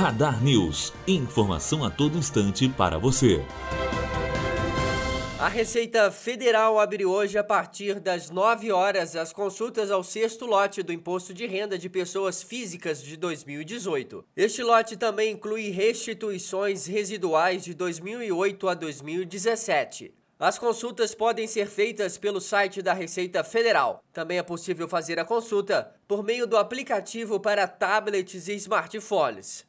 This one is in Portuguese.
Radar News. Informação a todo instante para você. A Receita Federal abre hoje, a partir das 9 horas, as consultas ao sexto lote do Imposto de Renda de Pessoas Físicas de 2018. Este lote também inclui restituições residuais de 2008 a 2017. As consultas podem ser feitas pelo site da Receita Federal. Também é possível fazer a consulta por meio do aplicativo para tablets e smartphones.